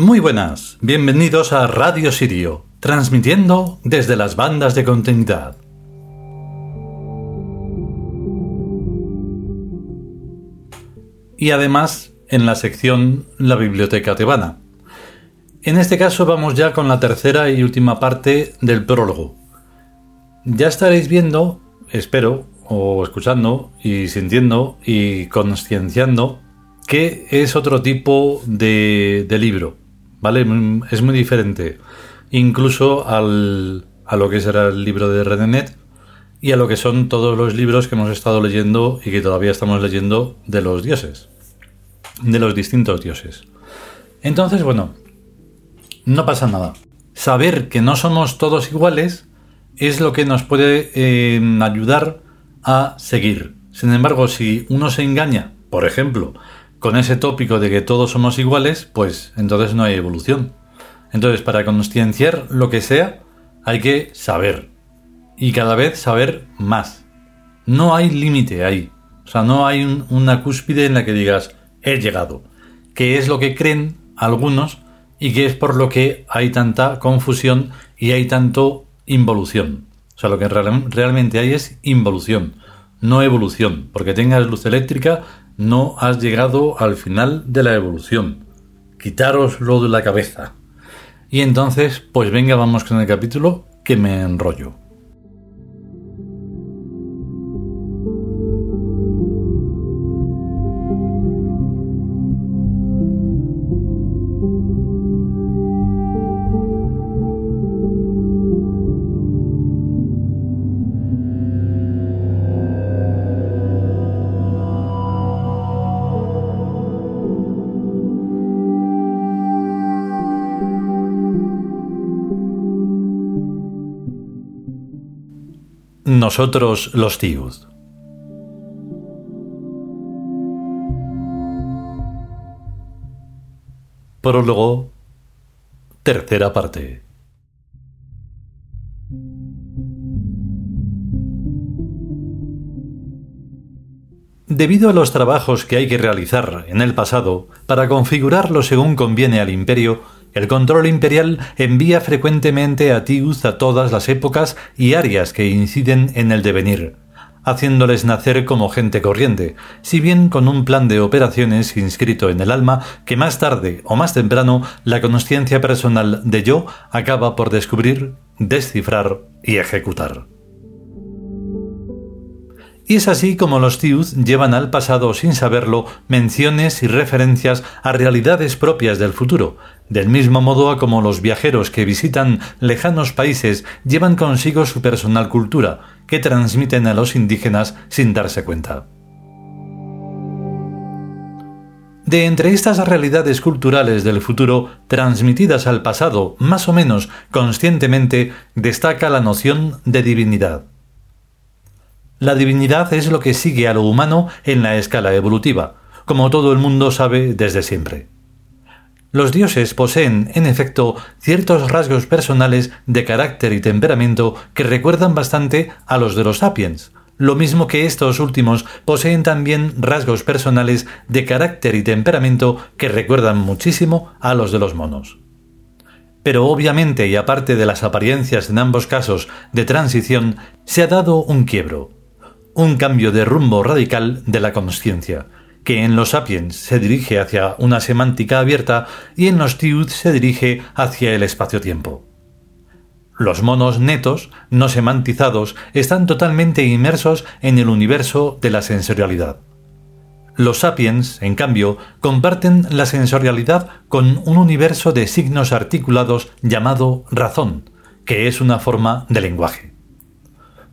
Muy buenas, bienvenidos a Radio Sirio, transmitiendo desde las bandas de continuidad. Y además en la sección La Biblioteca Tebana. En este caso vamos ya con la tercera y última parte del prólogo. Ya estaréis viendo, espero, o escuchando y sintiendo y concienciando que es otro tipo de, libro ¿vale? Es muy diferente incluso al, a lo que será el libro de Redenet y a lo que son todos los libros que hemos estado leyendo y que todavía estamos leyendo de los dioses, de los distintos dioses. Entonces, bueno, no pasa nada. Saber que no somos todos iguales es lo que nos puede eh, ayudar a seguir. Sin embargo, si uno se engaña, por ejemplo, con ese tópico de que todos somos iguales, pues entonces no hay evolución. Entonces, para concienciar lo que sea, hay que saber. Y cada vez saber más. No hay límite ahí. O sea, no hay una cúspide en la que digas, he llegado. Que es lo que creen algunos y que es por lo que hay tanta confusión y hay tanto involución. O sea, lo que realmente hay es involución, no evolución. Porque tengas luz eléctrica no has llegado al final de la evolución. Quitároslo de la cabeza. Y entonces, pues venga, vamos con el capítulo que me enrollo. Nosotros los Tiud. Prólogo, tercera parte. Debido a los trabajos que hay que realizar en el pasado para configurarlo según conviene al imperio, el control imperial envía frecuentemente a Tiuz a todas las épocas y áreas que inciden en el devenir, haciéndoles nacer como gente corriente, si bien con un plan de operaciones inscrito en el alma que más tarde o más temprano la conciencia personal de yo acaba por descubrir, descifrar y ejecutar. Y es así como los Tiuz llevan al pasado sin saberlo menciones y referencias a realidades propias del futuro, del mismo modo a como los viajeros que visitan lejanos países llevan consigo su personal cultura, que transmiten a los indígenas sin darse cuenta. De entre estas realidades culturales del futuro transmitidas al pasado más o menos conscientemente destaca la noción de divinidad. La divinidad es lo que sigue a lo humano en la escala evolutiva, como todo el mundo sabe desde siempre. Los dioses poseen, en efecto, ciertos rasgos personales de carácter y temperamento que recuerdan bastante a los de los sapiens, lo mismo que estos últimos poseen también rasgos personales de carácter y temperamento que recuerdan muchísimo a los de los monos. Pero obviamente y aparte de las apariencias en ambos casos de transición, se ha dado un quiebro, un cambio de rumbo radical de la conciencia, que en los sapiens se dirige hacia una semántica abierta y en los tiud se dirige hacia el espacio-tiempo. Los monos netos, no semantizados, están totalmente inmersos en el universo de la sensorialidad. Los sapiens, en cambio, comparten la sensorialidad con un universo de signos articulados llamado razón, que es una forma de lenguaje.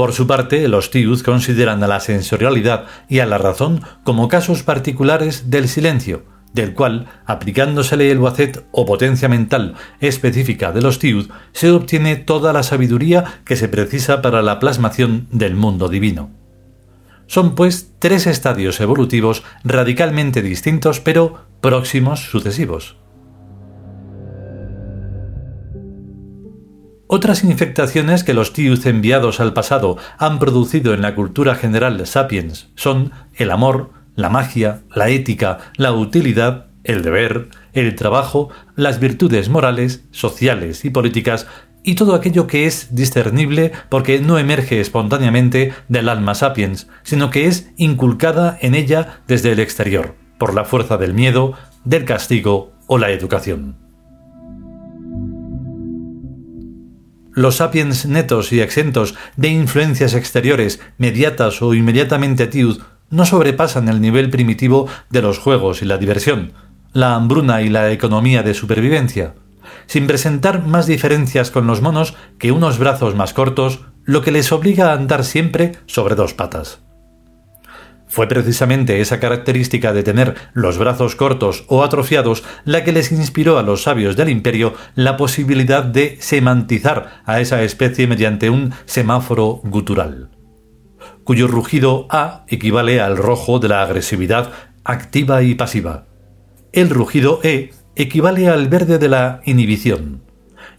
Por su parte, los tiud consideran a la sensorialidad y a la razón como casos particulares del silencio, del cual, aplicándosele el wacet o potencia mental específica de los tiud, se obtiene toda la sabiduría que se precisa para la plasmación del mundo divino. Son pues tres estadios evolutivos radicalmente distintos pero próximos sucesivos. Otras infectaciones que los tius enviados al pasado han producido en la cultura general sapiens son el amor, la magia, la ética, la utilidad, el deber, el trabajo, las virtudes morales, sociales y políticas y todo aquello que es discernible porque no emerge espontáneamente del alma sapiens, sino que es inculcada en ella desde el exterior, por la fuerza del miedo, del castigo o la educación. Los sapiens netos y exentos de influencias exteriores, mediatas o inmediatamente tiud, no sobrepasan el nivel primitivo de los juegos y la diversión, la hambruna y la economía de supervivencia sin presentar más diferencias con los monos que unos brazos más cortos, lo que les obliga a andar siempre sobre dos patas. Fue precisamente esa característica de tener los brazos cortos o atrofiados la que les inspiró a los sabios del imperio la posibilidad de semantizar a esa especie mediante un semáforo gutural, cuyo rugido A equivale al rojo de la agresividad activa y pasiva. El rugido E equivale al verde de la inhibición,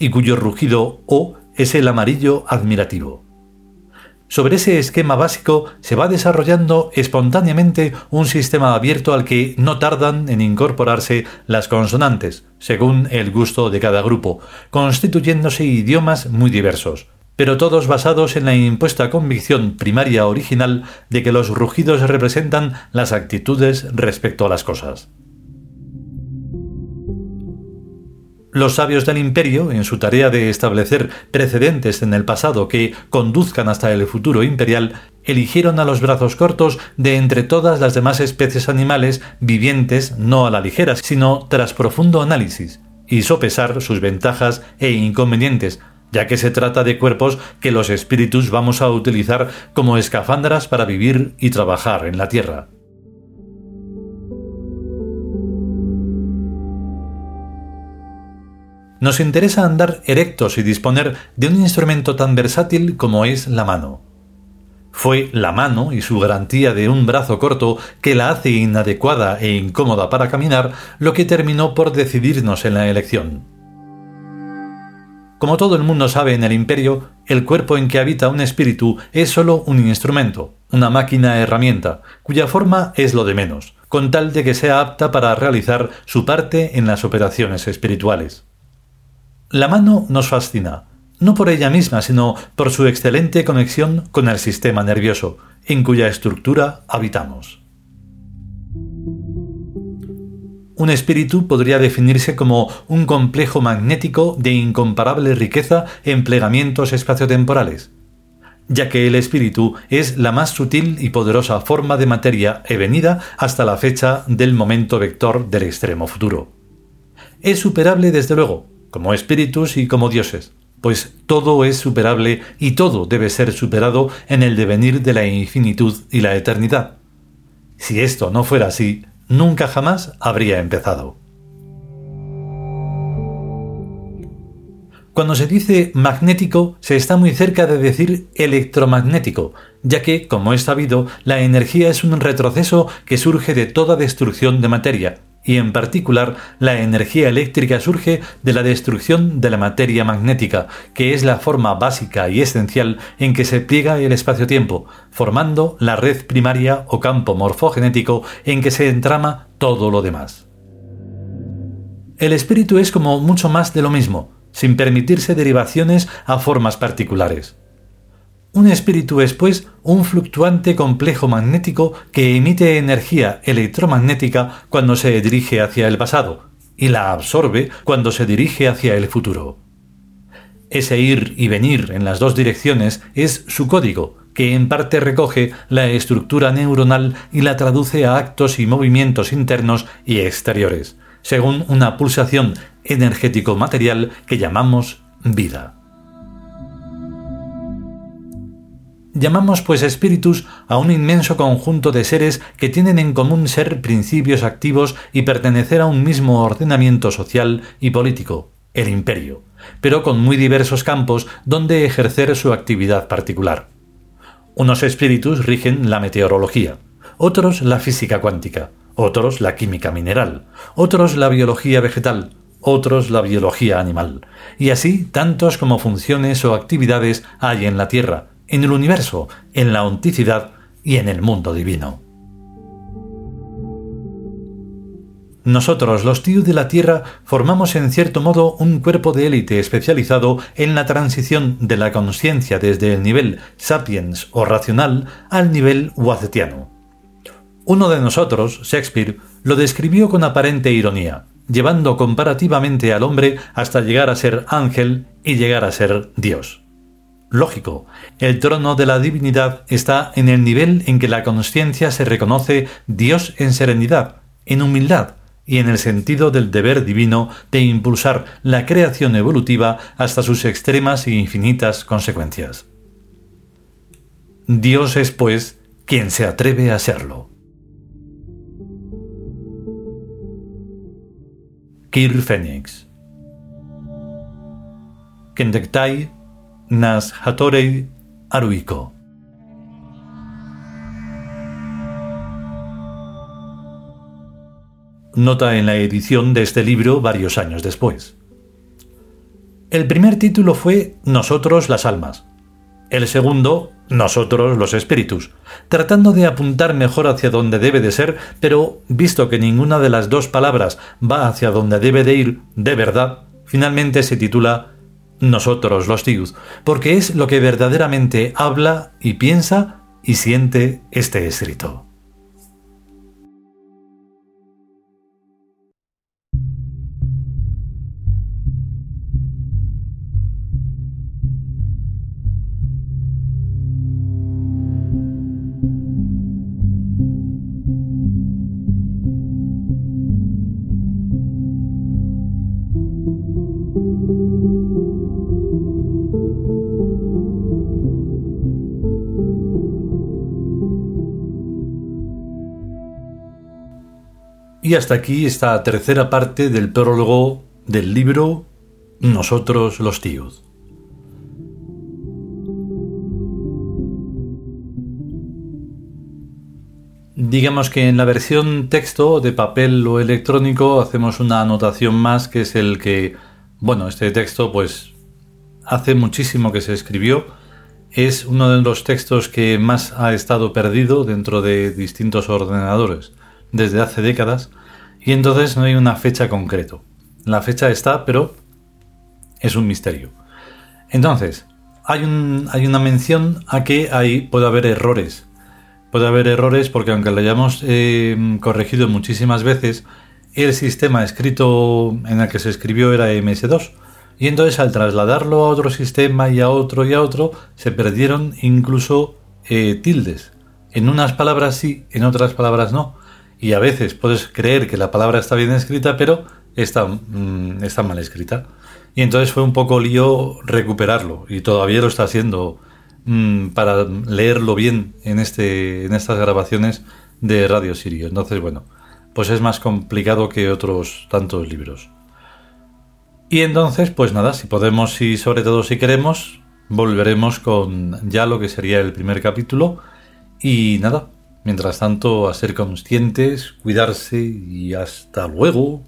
y cuyo rugido O es el amarillo admirativo. Sobre ese esquema básico se va desarrollando espontáneamente un sistema abierto al que no tardan en incorporarse las consonantes, según el gusto de cada grupo, constituyéndose idiomas muy diversos, pero todos basados en la impuesta convicción primaria original de que los rugidos representan las actitudes respecto a las cosas. Los sabios del imperio, en su tarea de establecer precedentes en el pasado que conduzcan hasta el futuro imperial, eligieron a los brazos cortos de entre todas las demás especies animales vivientes no a la ligera, sino tras profundo análisis, y sopesar sus ventajas e inconvenientes, ya que se trata de cuerpos que los espíritus vamos a utilizar como escafandras para vivir y trabajar en la Tierra. Nos interesa andar erectos y disponer de un instrumento tan versátil como es la mano. Fue la mano y su garantía de un brazo corto que la hace inadecuada e incómoda para caminar lo que terminó por decidirnos en la elección. Como todo el mundo sabe en el imperio, el cuerpo en que habita un espíritu es solo un instrumento, una máquina herramienta, cuya forma es lo de menos, con tal de que sea apta para realizar su parte en las operaciones espirituales. La mano nos fascina, no por ella misma, sino por su excelente conexión con el sistema nervioso, en cuya estructura habitamos. Un espíritu podría definirse como un complejo magnético de incomparable riqueza en plegamientos espaciotemporales, ya que el espíritu es la más sutil y poderosa forma de materia venida hasta la fecha del momento vector del extremo futuro. Es superable desde luego, como espíritus y como dioses, pues todo es superable y todo debe ser superado en el devenir de la infinitud y la eternidad. Si esto no fuera así, nunca jamás habría empezado. Cuando se dice magnético, se está muy cerca de decir electromagnético, ya que, como es sabido, la energía es un retroceso que surge de toda destrucción de materia, y en particular la energía eléctrica surge de la destrucción de la materia magnética, que es la forma básica y esencial en que se pliega el espacio-tiempo, formando la red primaria o campo morfogenético en que se entrama todo lo demás. El espíritu es como mucho más de lo mismo, sin permitirse derivaciones a formas particulares. Un espíritu es, pues, un fluctuante complejo magnético que emite energía electromagnética cuando se dirige hacia el pasado y la absorbe cuando se dirige hacia el futuro. Ese ir y venir en las dos direcciones es su código, que en parte recoge la estructura neuronal y la traduce a actos y movimientos internos y exteriores, según una pulsación energético-material que llamamos vida. Llamamos pues espíritus a un inmenso conjunto de seres que tienen en común ser principios activos y pertenecer a un mismo ordenamiento social y político, el imperio, pero con muy diversos campos donde ejercer su actividad particular. Unos espíritus rigen la meteorología, otros la física cuántica, otros la química mineral, otros la biología vegetal, otros la biología animal, y así tantos como funciones o actividades hay en la Tierra, en el universo, en la onticidad y en el mundo divino. Nosotros, los tíos de la Tierra, formamos en cierto modo un cuerpo de élite especializado en la transición de la conciencia desde el nivel sapiens o racional al nivel wazetiano. Uno de nosotros, Shakespeare, lo describió con aparente ironía, llevando comparativamente al hombre hasta llegar a ser ángel y llegar a ser Dios. Lógico, el trono de la divinidad está en el nivel en que la conciencia se reconoce Dios en serenidad, en humildad, y en el sentido del deber divino de impulsar la creación evolutiva hasta sus extremas e infinitas consecuencias. Dios es, pues, quien se atreve a serlo. Kir Phoenix Kendektai Nas Hatorei Aruiko nota en la edición de este libro varios años después. El primer título fue Nosotros las almas. El segundo, Nosotros los espíritus, tratando de apuntar mejor hacia donde debe de ser, pero visto que ninguna de las dos palabras va hacia donde debe de ir de verdad, finalmente se titula Nosotros los tíos, porque es lo que verdaderamente habla y piensa y siente este escrito. Y hasta aquí esta tercera parte del prólogo del libro Nosotros los tíos. Digamos que en la versión texto de papel o electrónico hacemos una anotación más que es el que, bueno, este texto pues hace muchísimo que se escribió. Es uno de los textos que más ha estado perdido dentro de distintos ordenadores desde hace décadas y entonces no hay una fecha concreto. La fecha está, pero es un misterio. Entonces, hay, un, hay una mención a que ahí puede haber errores. Puede haber errores porque aunque lo hayamos eh, corregido muchísimas veces, el sistema escrito en el que se escribió era MS2. Y entonces al trasladarlo a otro sistema y a otro y a otro, se perdieron incluso eh, tildes. En unas palabras sí, en otras palabras no y a veces puedes creer que la palabra está bien escrita, pero está, mm, está mal escrita. Y entonces fue un poco lío recuperarlo y todavía lo está haciendo mm, para leerlo bien en, este, en estas grabaciones de Radio Sirio. Entonces, bueno, pues es más complicado que otros tantos libros. Y entonces, pues nada, si podemos y sobre todo si queremos, volveremos con ya lo que sería el primer capítulo. Y nada, Mientras tanto, a ser conscientes, cuidarse y hasta luego.